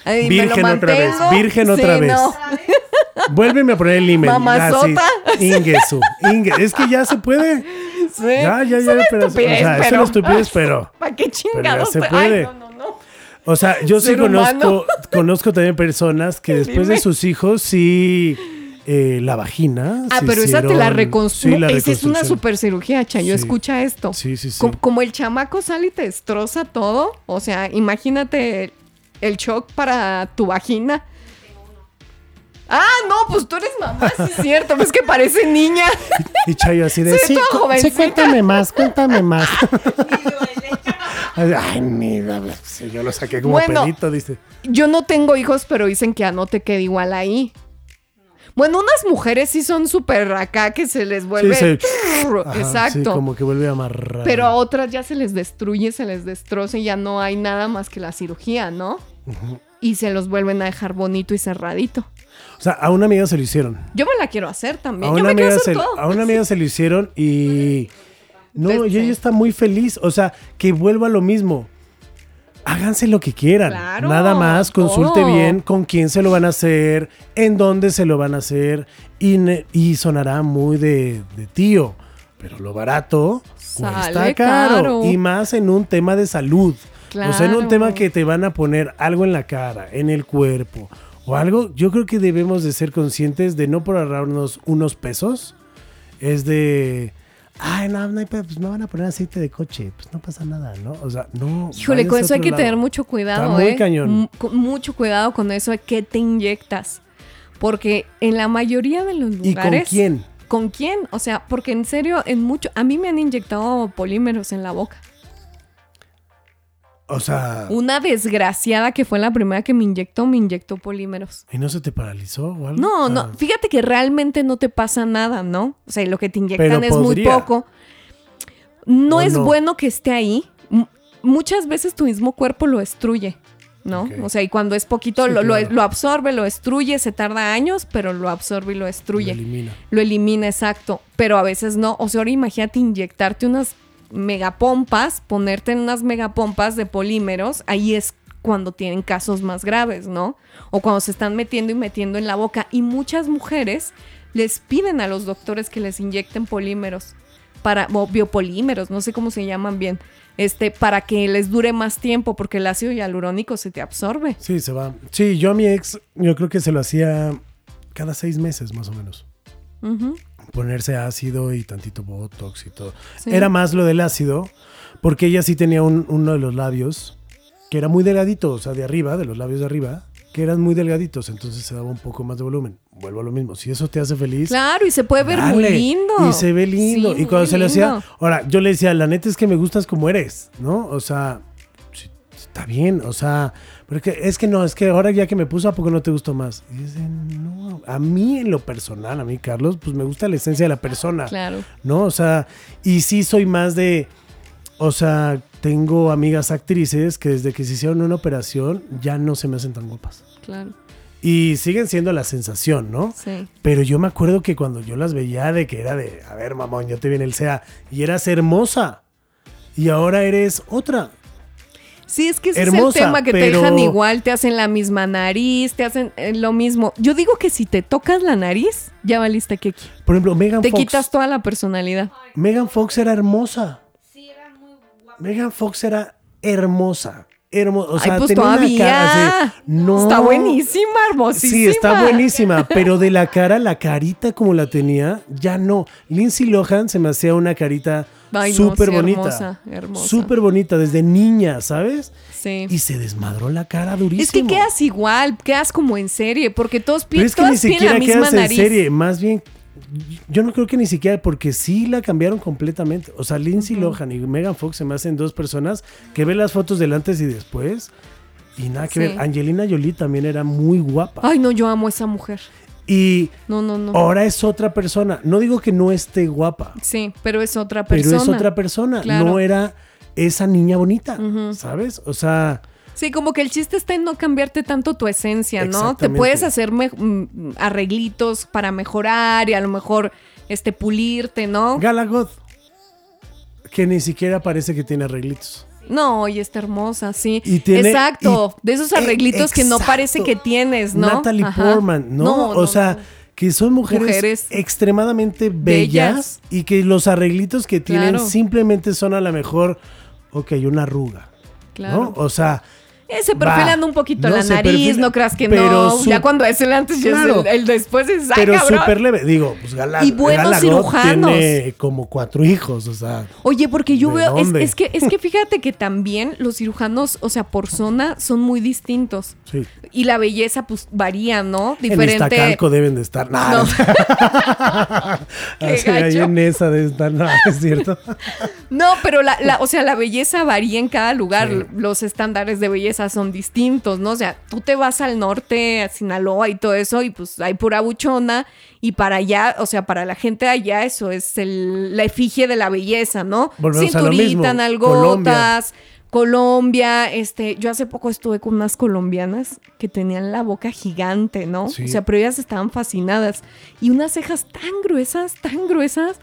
virgen otra vez, virgen otra vez. Vuélveme a poner el email. Mamazota. Ingesu. Inge. Es que ya se puede. Sí. Ya, ya, ya. Pero, o sea, es una estupidez, pero. ¿Para qué chingados? se puede. no, no, no. O sea, yo sí conozco, conozco también personas que después de sus hijos sí eh, la vagina. Ah, pero esa te la reconstruye. esa es una super cirugía, Chayo. Escucha esto. Sí, sí, sí. Como, el chamaco sale y te destroza todo. O sea, imagínate el, shock para tu vagina. Ah, no, pues tú eres mamá, sí es cierto, es que parece niña. Y Chayo así de, sí, sí, cuéntame más, cuéntame más. Ay, mira, yo lo saqué como bueno, pedito, dice. Yo no tengo hijos, pero dicen que no te quede igual ahí. Bueno, unas mujeres sí son súper acá que se les vuelve. Sí, Exacto. como que vuelve a amarrar. Pero a otras ya se les destruye, se les destroza y ya no hay nada más que la cirugía, ¿no? Y se los vuelven a dejar bonito y cerradito. O sea, a una amiga se lo hicieron. Yo me la quiero hacer también. A Yo una, me amiga, se, a una amiga se lo hicieron y. No, y ella está muy feliz. O sea, que vuelva a lo mismo háganse lo que quieran. Nada más, consulte bien con quién se lo van a hacer, en dónde se lo van a hacer y, sonará muy de, tío. Pero lo barato cuesta caro. Y más en un tema de salud. O sea, en un tema que te van a poner algo en la cara, en el cuerpo o algo. Yo creo que debemos de ser conscientes de no por ahorrarnos unos pesos. Es de ay, no, no, pues me van a poner aceite de coche, pues no pasa nada, ¿no? O sea, no. Híjole, con eso hay que tener mucho cuidado, Está muy ¿eh? cañón. mucho cuidado con eso de qué te inyectas. Porque en la mayoría de los lugares. ¿Y con quién? ¿Con quién? O sea, porque en serio, en mucho. A mí me han inyectado polímeros en la boca. O sea. Una desgraciada que fue la primera que me inyectó, me inyectó polímeros. ¿Y no se te paralizó o algo? No, no. Fíjate que realmente no te pasa nada, ¿no? O sea, lo que te inyectan es muy poco. No es bueno que esté ahí. muchas veces tu mismo cuerpo lo destruye. ¿no? O sea, y cuando es poquito lo, lo, absorbe, lo destruye, se tarda años, pero lo absorbe y lo destruye. Lo elimina. Lo elimina, exacto. Pero a veces no. O sea, ahora imagínate inyectarte unas megapompas, ponerte en unas megapompas de polímeros, ahí es cuando tienen casos más graves, ¿no? O cuando se están metiendo y metiendo en la boca. Y muchas mujeres les piden a los doctores que les inyecten polímeros para o biopolímeros, no sé cómo se llaman bien, este, para que les dure más tiempo, porque el ácido hialurónico se te absorbe. Sí, se va. Sí, yo a mi ex, yo creo que se lo hacía cada seis meses más o menos ponerse ácido y tantito botox y todo. Era más lo del ácido, porque ella sí tenía uno de los labios que era muy delgadito, o sea, de arriba, de los labios de arriba, que eran muy delgaditos, entonces se daba un poco más de volumen. Vuelvo a lo mismo, si eso te hace feliz. Claro, y se puede ver muy lindo. Y se ve lindo. y cuando se le hacía, ahora, yo le decía, la neta es que me gustas como eres, ¿no? O sea, está bien, o sea, pero es que, es que no, es que ahora ya que me puso, ¿a poco no te gustó más? Y dice, no, a mí en lo personal, a mí, Carlos, pues me gusta la esencia de la persona. Claro. ¿No? O sea, y sí soy más de, o sea, tengo amigas actrices que desde que se hicieron una operación ya no se me hacen tan guapas. Claro. Y siguen siendo la sensación, ¿no? Sí. Pero yo me acuerdo que cuando yo las veía de que era de, a ver, mamón, yo te viene el SEA, y eras hermosa. Y ahora eres otra. Sí, es que ese es el tema que te dejan igual, te hacen la misma nariz, te hacen eh, lo mismo. Yo digo que si te tocas la nariz, ya valiste que Por ejemplo, Megan Fox. Te quitas toda la personalidad. Megan Fox era hermosa. Sí, era muy guapa. Megan Fox era hermosa. Hermosa. O sea, Ay, pues todavía. no. Está buenísima, hermosísima. Sí, está buenísima, pero de la cara, la carita como la tenía, ya no. Lindsay Lohan se me hacía una carita súper bonita. Hermosa, Súper bonita, desde niña, ¿sabes? Sí. Y se desmadró la cara durísimo. Es que quedas igual, quedas como en serie, porque todos piensan es que ni siquiera la misma quedas en serie, más bien yo no creo que ni siquiera, porque sí la cambiaron completamente. O sea, Lindsay Lohan y Megan Fox se me hacen dos personas que ven las fotos del antes y después Y nada que ver. Angelina Jolie también era muy guapa. Ay, no, yo amo a esa mujer. Y no, no, no. ahora es otra persona. No digo que no esté guapa. Sí, pero es otra persona. Pero es otra persona. No era esa niña bonita, ¿sabes? O sea... Sí, como que el chiste está en no cambiarte tanto tu esencia, ¿no? Te puedes hacer mm, arreglitos para mejorar y a lo mejor este pulirte, ¿no? Galagot, que ni siquiera parece que tiene arreglitos. No, y está hermosa, sí. Exacto, de esos arreglitos que no parece que tienes, ¿no? Natalie Portman, ¿no? o sea, que son mujeres, extremadamente bellas, y que los arreglitos que tienen simplemente son a lo mejor, ok, una arruga. Claro. ¿no? O sea, eh, se perfilan un poquito la nariz, no creas que no. ya cuando es el antes y el, después es Pero súper leve. Digo, pues Galán. Y buenos cirujanos. Tiene como cuatro hijos, o sea. Oye, porque yo veo. Es, que, es que fíjate que también los cirujanos, o sea, por zona, son muy distintos. Sí. Y la belleza, pues, varía, ¿no? Diferente. En Iztacalco deben de estar. Nada. No. Así, ahí en esa deben estar. No, es cierto. no, pero la, la, o sea, la belleza varía en cada lugar. Los estándares de belleza son distintos, ¿no? O sea, tú te vas al norte, a Sinaloa y todo eso, y pues hay pura buchona, y para allá, o sea, para la gente de allá, eso es la efigie de la belleza, ¿no? Cinturita, nalgotas. Colombia, este, yo hace poco estuve con unas colombianas que tenían la boca gigante, ¿no? O sea, pero ellas estaban fascinadas y unas cejas tan gruesas, tan gruesas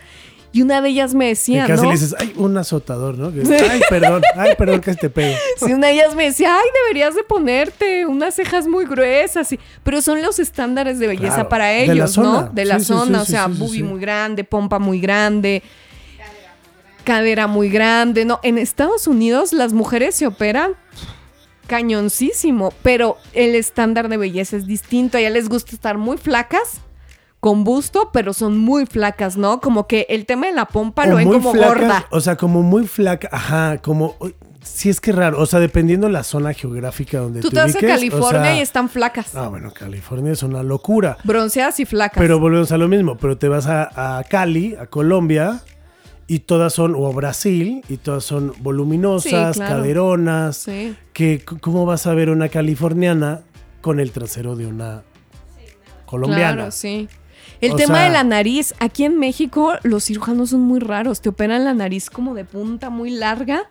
y una de ellas me decía, casi le dices, ay, un azotador, ¿no? Ay, perdón, ay, perdón que te pego. Sí, una de ellas me decía, ay, deberías de ponerte unas cejas muy gruesas. Pero son los estándares de belleza para ellos, ¿no? De la zona, o sea, bubi muy grande, pompa muy grande. Cadera muy grande, ¿no? En Estados Unidos las mujeres se operan cañoncísimo, pero el estándar de belleza es distinto. A ellas les gusta estar muy flacas con busto, pero son muy flacas, ¿no? Como que el tema de la pompa lo ven como gorda. O sea, como muy flaca, ajá, como sí es que raro, o sea, dependiendo la zona geográfica donde tú, tú te vas a California y están flacas. Ah, bueno, California es una locura. Bronceadas y flacas. Pero volvemos a lo mismo, pero te vas a, Cali, a Colombia, y todas son, o a Brasil, y todas son voluminosas, caderonas. Sí. Que, ¿Cómo vas a ver una californiana con el trasero de una colombiana? Claro, sí. El tema de la nariz, aquí en México los cirujanos son muy raros, te operan la nariz como de punta muy larga,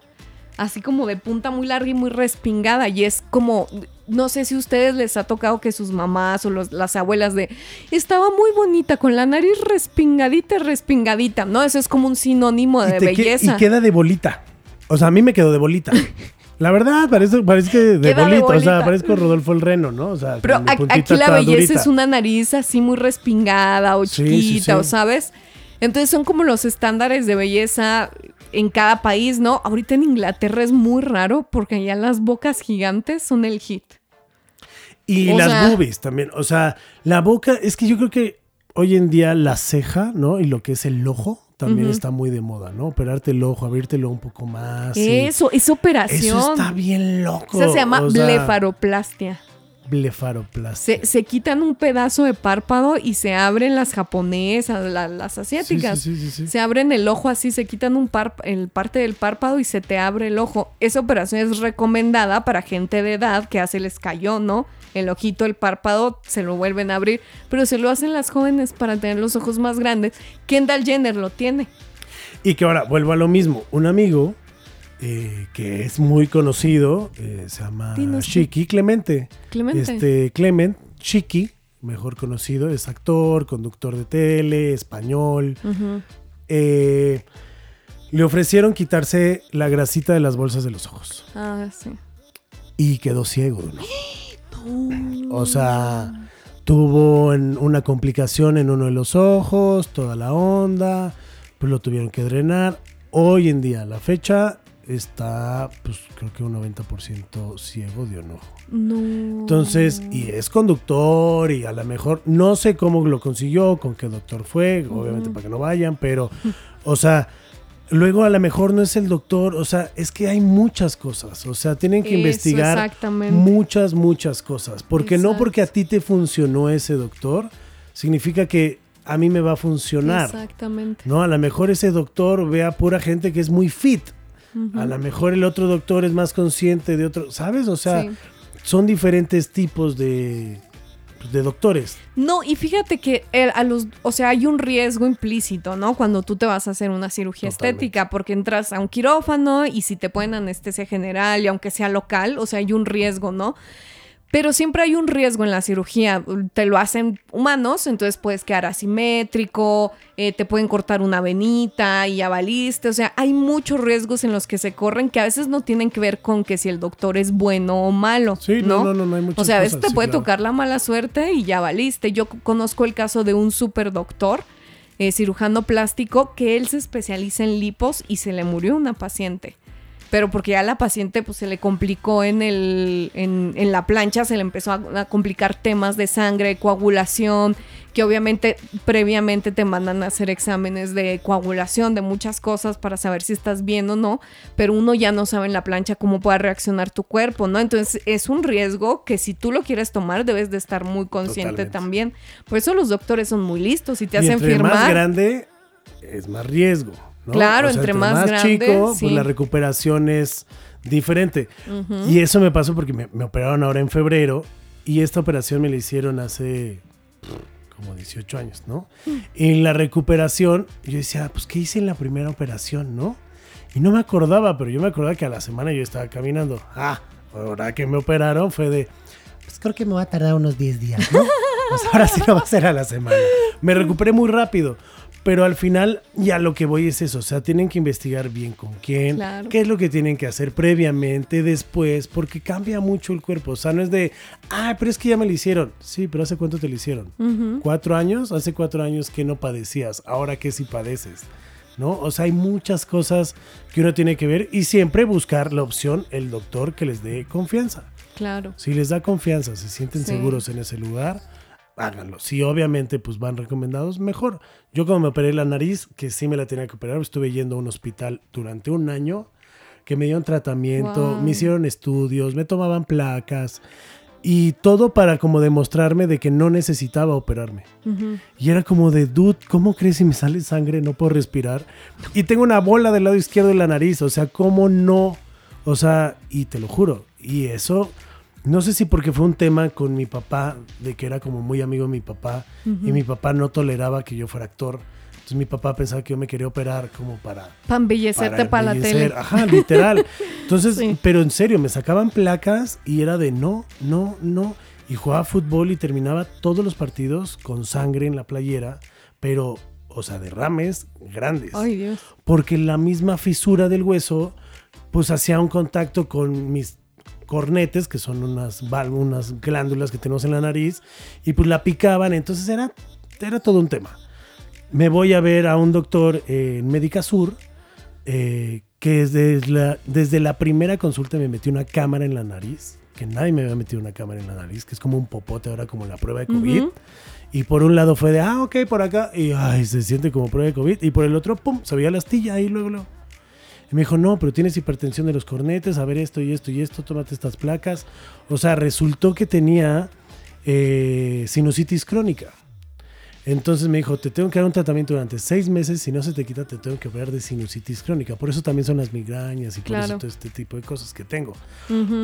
así como de punta muy larga y muy respingada y es como no sé si a ustedes les ha tocado que sus mamás o las abuelas de estaba muy bonita con la nariz respingadita, respingadita, ¿no? Eso es como un sinónimo de belleza. y queda de bolita. O sea, a mí me quedó de bolita. La verdad, parece, parece que de bolita, o sea, parezco Rodolfo el Reno, ¿no? O sea, Pero aquí la belleza es una nariz así muy respingada o chiquita, o sabes. Entonces son como los estándares de belleza en cada país, ¿no? Ahorita en Inglaterra es muy raro porque allá las bocas gigantes son el hit. Y las boobies también. O sea, la boca, es que yo creo que hoy en día la ceja, ¿no? Y lo que es el ojo también está muy de moda, ¿no? Operarte el ojo, abrírtelo un poco más. Eso, es operación. Eso está bien loco. Eso se llama blefaroplastia. Blefaroplastia. Se, quitan un pedazo de párpado y se abren las japonesas, las asiáticas. Sí, sí, sí, se abren el ojo así, se quitan un par, el parte del párpado y se te abre el ojo. Esa operación es recomendada para gente de edad que hace el escayón, ¿no? El ojito, el párpado, se lo vuelven a abrir, pero se lo hacen las jóvenes para tener los ojos más grandes. Kendall Jenner lo tiene. Y que ahora vuelvo a lo mismo, un amigo eh, que es muy conocido, eh, se llama Chiqui Clemente. Clemente. Este, Clement, Chiqui, mejor conocido, es actor, conductor de tele, español. Eh, le ofrecieron quitarse la grasita de las bolsas de los ojos. Ah, sí. Y quedó ciego ¿no? O sea, tuvo una complicación en uno de los ojos, toda la onda, pues lo tuvieron que drenar. Hoy en día, la fecha, está, pues creo que un 90% ciego de un ojo. No. Entonces, y es conductor y a lo mejor, no sé cómo lo consiguió, con qué doctor fue, obviamente para que no vayan, pero, o sea, Luego a lo mejor no es el doctor, o sea, es que hay muchas cosas, o sea, tienen que investigar muchas, muchas cosas, porque no porque a ti te funcionó ese doctor, significa que a mí me va a funcionar. Exactamente. No, a lo mejor ese doctor ve a pura gente que es muy fit, a lo mejor el otro doctor es más consciente de otro, ¿sabes? O sea, son diferentes tipos de, pues, de doctores. No, y fíjate que a los, o sea, hay un riesgo implícito, ¿no? Cuando tú te vas a hacer una cirugía estética, porque entras a un quirófano y si te ponen anestesia general y aunque sea local, o sea, hay un riesgo, ¿no? Pero siempre hay un riesgo en la cirugía. Te lo hacen humanos, entonces puedes quedar asimétrico, eh, te pueden cortar una venita y ya valiste. O sea, hay muchos riesgos en los que se corren que a veces no tienen que ver con que si el doctor es bueno o malo. Sí, no, no, no, no, hay muchas O sea, a veces te puede tocar la mala suerte y ya valiste. Yo conozco el caso de un super doctor, eh, cirujano plástico, que él se especializa en lipos y se le murió una paciente pero porque ya la paciente pues se le complicó en el en, en la plancha, se le empezó a, complicar temas de sangre, coagulación, que obviamente previamente te mandan a hacer exámenes de coagulación, de muchas cosas para saber si estás bien o no, pero uno ya no sabe en la plancha cómo puede reaccionar tu cuerpo, ¿no? Entonces es un riesgo que si tú lo quieres tomar debes de estar muy consciente también. Por eso los doctores son muy listos y te hacen firmar. más grande es más riesgo. Claro, entre, más, grande, chico, pues la recuperación es diferente. Y eso me pasó porque me, operaron ahora en febrero y esta operación me la hicieron hace como 18 años, ¿no? En la recuperación, yo decía, pues, ¿qué hice en la primera operación, no? Y no me acordaba, pero yo me acordaba que a la semana yo estaba caminando. Ah, ahora que me operaron fue de, pues creo que me va a tardar unos 10 días, ¿no? pues ahora sí lo va a ser a la semana. Me recuperé muy rápido. Pero al final ya lo que voy es eso, o sea, tienen que investigar bien con quién, qué es lo que tienen que hacer previamente, después, porque cambia mucho el cuerpo. O sea, no es de, ah, pero es que ya me lo hicieron. Sí, pero ¿hace cuánto te lo hicieron? ¿Cuatro años? Hace cuatro años que no padecías, ahora que sí padeces. ¿No? O sea, hay muchas cosas que uno tiene que ver y siempre buscar la opción, el doctor que les dé confianza. Claro. Si les da confianza, se sienten seguros en ese lugar, háganlo. Si obviamente pues van recomendados, mejor. Yo como me operé la nariz, que sí me la tenía que operar, estuve yendo a un hospital durante un año, que me dieron tratamiento, me hicieron estudios, me tomaban placas y todo para como demostrarme de que no necesitaba operarme. Y era como de, dude, ¿cómo crees si me sale sangre? No puedo respirar. Y tengo una bola del lado izquierdo de la nariz, o sea, ¿cómo no? O sea, y te lo juro, y eso no sé si porque fue un tema con mi papá, de que era como muy amigo de mi papá, y mi papá no toleraba que yo fuera actor. Entonces mi papá pensaba que yo me quería operar como para... Para embellecerte para, la tele. Ajá, literal. Entonces, pero en serio, me sacaban placas y era de no, no, no. Y jugaba fútbol y terminaba todos los partidos con sangre en la playera, pero, o sea, derrames grandes. Ay, Dios. Porque la misma fisura del hueso, pues hacía un contacto con mis cornetes, que son unas, unas glándulas que tenemos en la nariz, y pues la picaban, entonces era, era todo un tema. Me voy a ver a un doctor en Médica Sur, eh, que desde la, desde la primera consulta me metió una cámara en la nariz, que nadie me había metido una cámara en la nariz, que es como un popote ahora como la prueba de COVID. Y por un lado fue de, ah, ok, por acá, y ay, se siente como prueba de COVID. Y por el otro, pum, se veía la astilla ahí luego, luego. Y me dijo, no, pero tienes hipertensión de los cornetes, a ver esto y esto y esto, tómate estas placas. O sea, resultó que tenía eh, sinusitis crónica. Entonces me dijo, te tengo que dar un tratamiento durante seis meses, si no se te quita te tengo que operar de sinusitis crónica. Por eso también son las migrañas y por eso todo este tipo de cosas que tengo.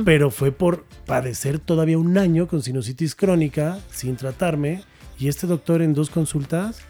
Pero fue por padecer todavía un año con sinusitis crónica sin tratarme y este doctor en dos consultas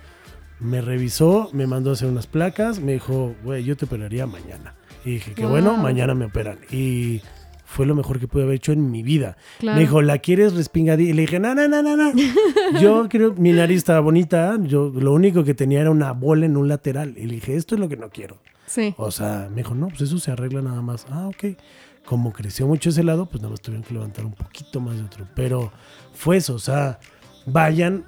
me revisó, me mandó a hacer unas placas, me dijo, güey, yo te operaría mañana. Y dije, qué bueno, mañana me operan. Y fue lo mejor que pude haber hecho en mi vida. Me dijo, ¿la quieres respingadita? Y le dije, no, no, no, no, no. yo creo, mi nariz estaba bonita, yo lo único que tenía era una bola en un lateral. Y le dije, esto es lo que no quiero. Sí. O sea, me dijo, no, pues eso se arregla nada más. Ah, ok. Como creció mucho ese lado, pues nada más tuvieron que levantar un poquito más de otro. Pero fue eso, o sea, vayan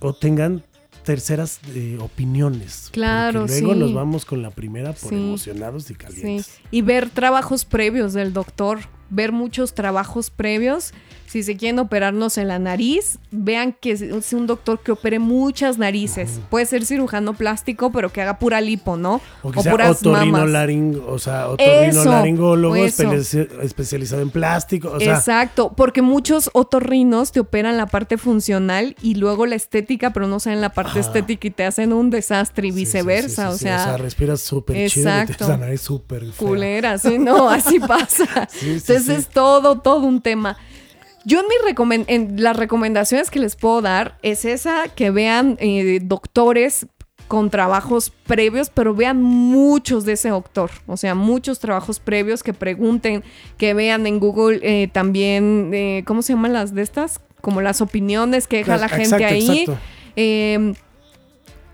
o tengan terceras eh, opiniones. Claro, luego nos vamos con la primera por emocionados y calientes. Y ver trabajos previos del doctor, ver muchos trabajos previos si se quieren operarnos en la nariz, vean que es un doctor que opere muchas narices. Puede ser cirujano plástico, pero que haga pura lipo, ¿no? O, que sea o sea, otorrinolaringólogo especializado en plástico. Exacto, porque muchos otorrinos te operan la parte funcional y luego la estética, pero no saben la parte estética y te hacen un desastre y viceversa. o sea, o sea, respiras súper chido, la nariz súper Culera, sí, no, así pasa. Entonces es todo, todo un tema. Yo en, mi en las recomendaciones que les puedo dar es esa, que vean eh, doctores con trabajos previos, pero vean muchos de ese doctor, o sea, muchos trabajos previos que pregunten, que vean en Google eh, también, eh, ¿cómo se llaman las de estas? Como las opiniones que deja la gente ahí. Em,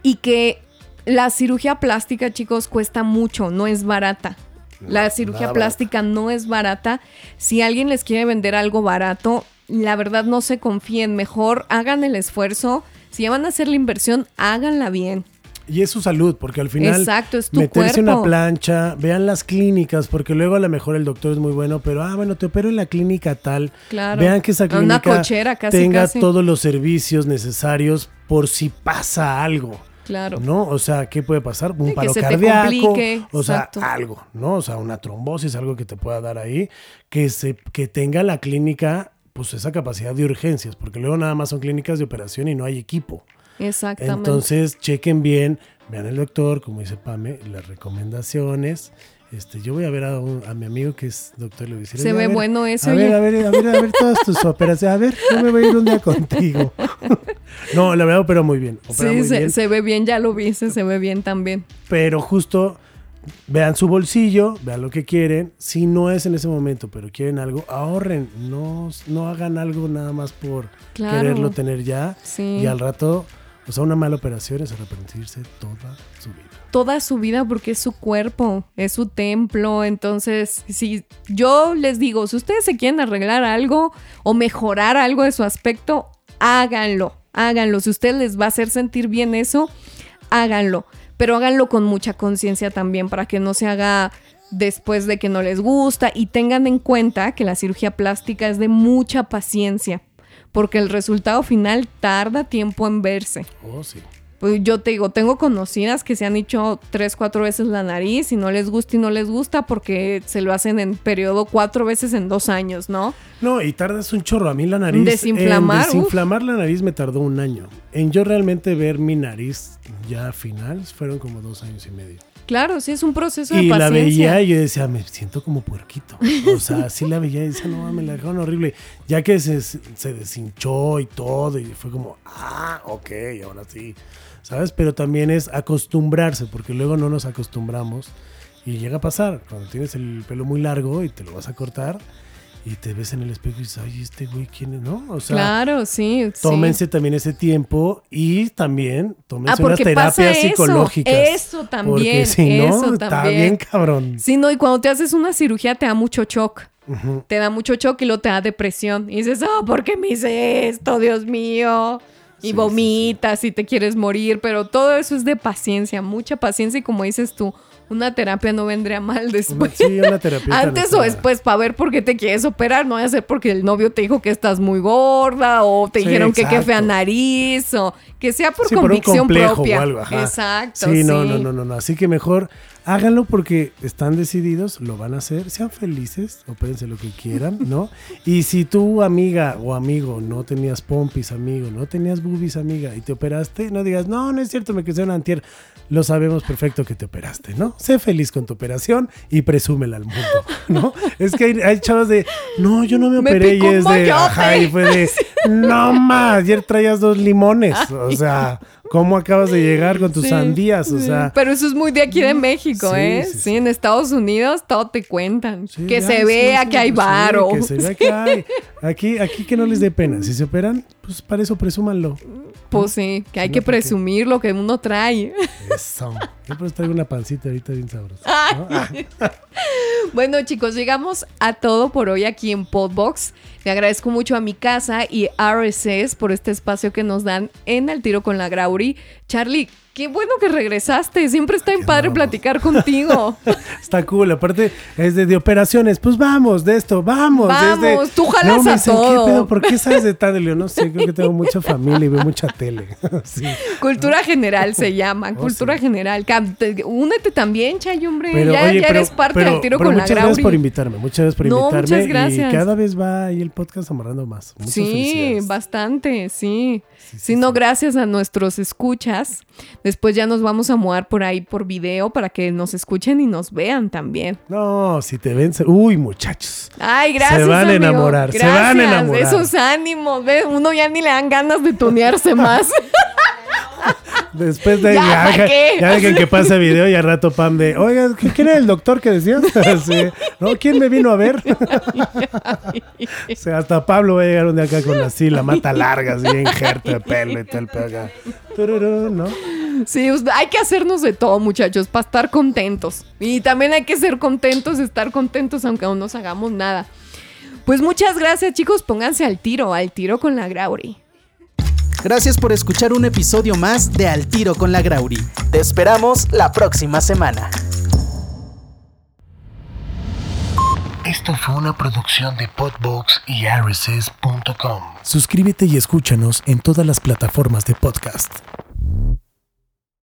y que la cirugía plástica, chicos, cuesta mucho, no es barata. La cirugía plástica no es barata. Si alguien les quiere vender algo barato, la verdad no se confíen. Mejor hagan el esfuerzo. Si ya van a hacer la inversión, háganla bien. Y es su salud, porque al final Exacto, es tu meterse una plancha, vean las clínicas, porque luego a lo mejor el doctor es muy bueno, pero ah, bueno, te opero en la clínica tal. Claro. Vean que esa clínica tenga todos los servicios necesarios por si pasa algo. Claro. ¿No? O sea, ¿qué puede pasar? Un paro cardíaco. o sea, algo, ¿no? O sea, una trombosis, algo que te pueda dar ahí. Que, se, que tenga la clínica, pues esa capacidad de urgencias, porque luego nada más son clínicas de operación y no hay equipo. Exactamente. Entonces, chequen bien, vean el doctor, como dice Pame, las recomendaciones. Este, yo voy a ver a, mi amigo que es doctor le Se ve bueno eso. A ver, a ver, a ver, a ver todas tus operaciones. A ver, yo me voy a ir un día contigo. no, la verdad pero muy bien. sí, se, ve bien, ya lo viste, se ve bien también. Pero justo vean su bolsillo, vean lo que quieren. Si no es en ese momento, pero quieren algo, ahorren. No, no hagan algo nada más por quererlo tener ya. Y al rato o sea, una mala operación es arrepentirse toda su vida. Toda su vida porque es su cuerpo, es su templo. Entonces, si yo les digo, si ustedes se quieren arreglar algo o mejorar algo de su aspecto, háganlo, háganlo. Si a ustedes les va a hacer sentir bien eso, háganlo. Pero háganlo con mucha conciencia también para que no se haga después de que no les gusta y tengan en cuenta que la cirugía plástica es de mucha paciencia porque el resultado final tarda tiempo en verse. Oh, sí. Pues yo te digo, tengo conocidas que se han hecho tres, cuatro veces la nariz y no les gusta y no les gusta porque se lo hacen en periodo cuatro veces en dos años, ¿no? No, y tardas un chorro. A mí la nariz. Desinflamar. desinflamar la nariz me tardó un año. En yo realmente ver mi nariz ya final fueron como dos años y medio. Claro, sí, es un proceso de y paciencia. Y la veía y yo decía, me siento como puerquito. O sea, sí la veía y decía, no, me la dejaron horrible. Ya que se, se deshinchó y todo, y fue como, ah, ok, ahora sí. ¿Sabes? Pero también es acostumbrarse, porque luego no nos acostumbramos. Y llega a pasar, cuando tienes el pelo muy largo y te lo vas a cortar, y te ves en el espejo y dices, ay, este güey, ¿quién es? ¿No? O sea, claro, sí. Tómense también ese tiempo y también tómense ah, unas terapias psicológicas. Eso también. Porque si no, está bien cabrón. Sí, no, y cuando te haces una cirugía te da mucho shock. Te da mucho shock y luego te da depresión. Y dices, oh, ¿por qué me hice esto, Dios mío? Y vomitas y te quieres morir, pero todo eso es de paciencia, mucha paciencia y como dices tú, una terapia no vendría mal después. Sí, una terapia. Antes o después, para ver por qué te quieres operar. No va a ser porque el novio te dijo que estás muy gorda o te dijeron que qué fea nariz o que sea por convicción propia. Exacto. Sí, no, no, no, no. Así que mejor háganlo porque están decididos, lo van a hacer, sean felices, opérense lo que quieran, ¿no? Y si tu amiga o amigo no tenías pompis, amigo, no tenías boobies, amiga, y te operaste, no digas, no, no es cierto, me quedé un antier. Lo sabemos perfecto que te operaste, ¿no? Sé feliz con tu operación y presúmela al mundo, ¿no? es que hay, chavos de, no, yo no me operé y es de, ajá, y fue de, no más, ayer traías dos limones, o sea, ¿cómo acabas de llegar con tus sandías? O sea. Pero eso es muy de aquí de México, ¿eh? Sí, en Estados Unidos todo te cuentan. que se vea que hay varo. que se vea que hay. Aquí, aquí que no les dé pena. Si se operan, pues para eso presúmanlo. Pues sí, que hay que presumir lo que uno trae. Eso. Yo pues traigo una pancita ahorita bien sabrosa. bueno, chicos, llegamos a todo por hoy aquí en Podbox. Le agradezco mucho a mi casa y RSS por este espacio que nos dan en El Tiro con la Grauri. Charlie, Qué bueno que regresaste. Siempre está en padre platicar contigo. está cool. Aparte, es de, operaciones. Pues vamos, de esto, vamos. Vamos, tú jalas no, a todo. ¿qué ¿Por qué sabes de tal? no sé, creo que tengo mucha familia y veo mucha tele. Cultura general se llama. Oh, cultura general. Únete también, Chay, hombre. ya, eres parte del tiro con la Muchas gracias por invitarme. Muchas gracias por invitarme. Muchas gracias. Y cada vez va ahí el podcast amarrando más. sí, bastante, sí. Sí, no, gracias a nuestros escuchas. Después ya nos vamos a mudar por ahí por video para que nos escuchen y nos vean también. No, si te ven, uy, muchachos. Ay, gracias. Se van a enamorar, se van van a enamorar. Esos ánimos, ¿ves? Uno ya ni le dan ganas de tunearse más. Después de ya, ya, dejen que pase video y al rato Pam de, oiga, ¿quién era el doctor que decías? ¿No? ¿Quién me vino a ver? o sea, hasta Pablo va a llegar un día acá con así, la mata larga, así, injerto de pelo y tal, pega. ¿no? Sí, hay que hacernos de todo, muchachos, para estar contentos. Y también hay que ser contentos, estar contentos aunque aún no nos hagamos nada. Pues muchas gracias, chicos. Pónganse al tiro, al tiro con la Grauri. Gracias por escuchar un episodio más de Al Tiro con la Grauri. Te esperamos la próxima semana. Esto fue una producción de Podbox y Suscríbete y escúchanos en todas las plataformas de podcast.